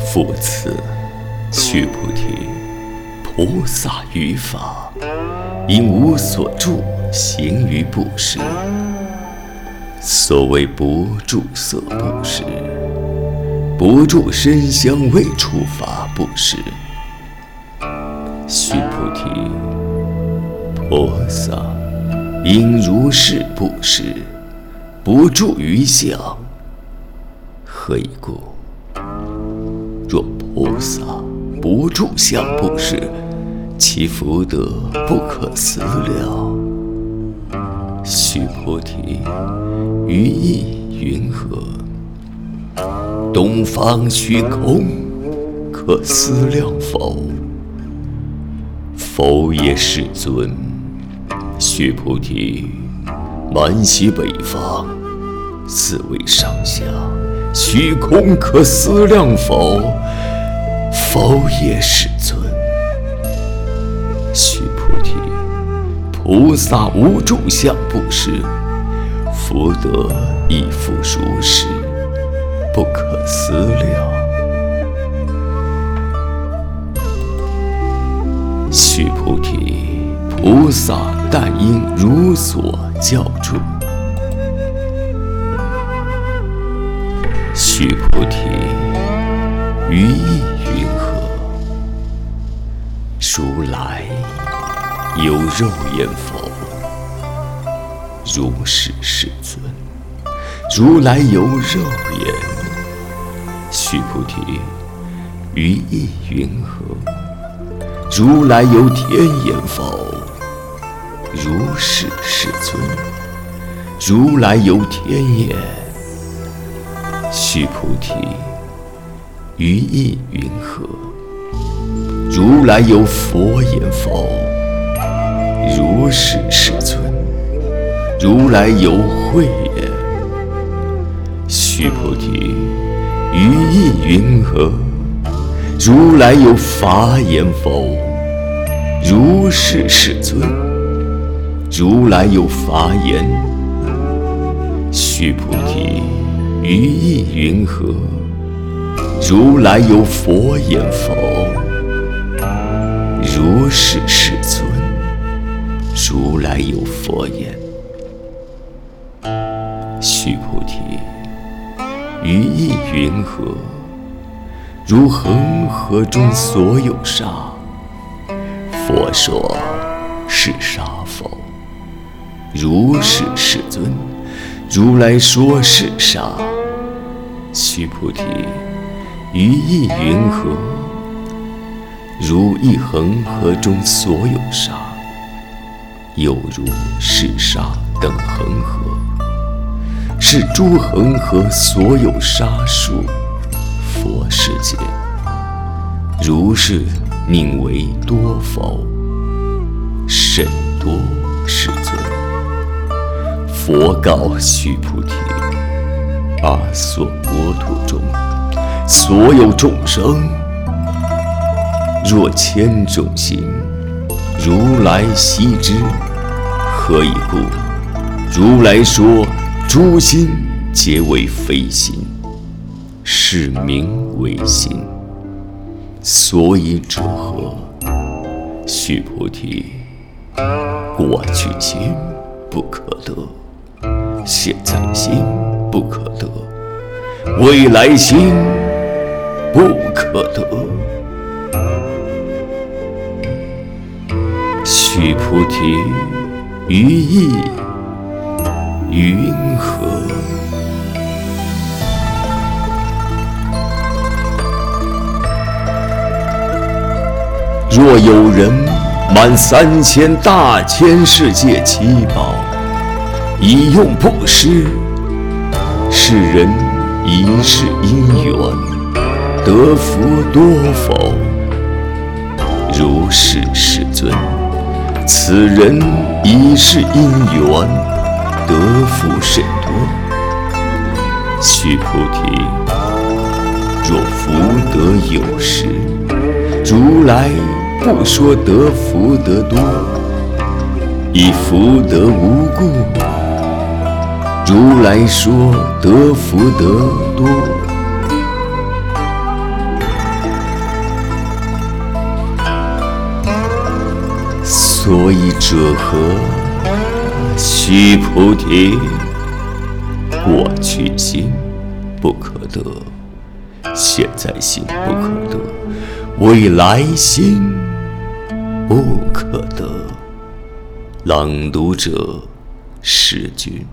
复次，须菩提，菩萨于法，应无所住，行于布施。所谓不住色布施，不住声香味触法布施。须菩提，菩萨应如是布施，不住于相。何以故？若菩萨不住相布施，其福德不可思量。须菩提，于意云何？东方虚空，可思量否？否也，世尊。须菩提，满西北方，四维上下，虚空可思量否？否也，世尊。须菩提，菩萨无住相布施，福德亦复如是，不可思量。须菩提，菩萨但应如所教住。须菩提，于意云何？如来有肉眼否？如是，世尊。如来有肉眼。须菩提，于意云何？如来有天眼否？如是，世尊。如来有天眼。须菩提，于意云何？如来有佛眼否？如是，世尊。如来有慧眼。须菩提，于意云何？如来有法眼否？如是，世尊。如来有法眼。须菩提，于意云何？如来有佛眼否？如是，世尊。如来有佛眼。须菩提，于意云何？如恒河中所有沙，佛说是沙否？如是，世尊。如来说是沙。须菩提，于意云何？如一恒河中所有沙，有如是沙等恒河，是诸恒河所有沙数。佛世界，如是宁为多否？甚多，世尊。佛告须菩提：阿娑国土中，所有众生，若千种心，如来悉知。何以故？如来说诸心皆为非心。是名为心，所以者何？须菩提，过去心不可得，现在心不可得，未来心不可得。须菩提，于意云何？若有人满三千大千世界七宝，以用布施，是人一世因缘得福多否？如是，世尊。此人一世因缘得福甚多。须菩提，若福德有时，如来。不说得福德多，以福德无故。如来说得福德多。所以者何？须菩提过去心不可得现在心不可得未来心不可得。朗读者识君。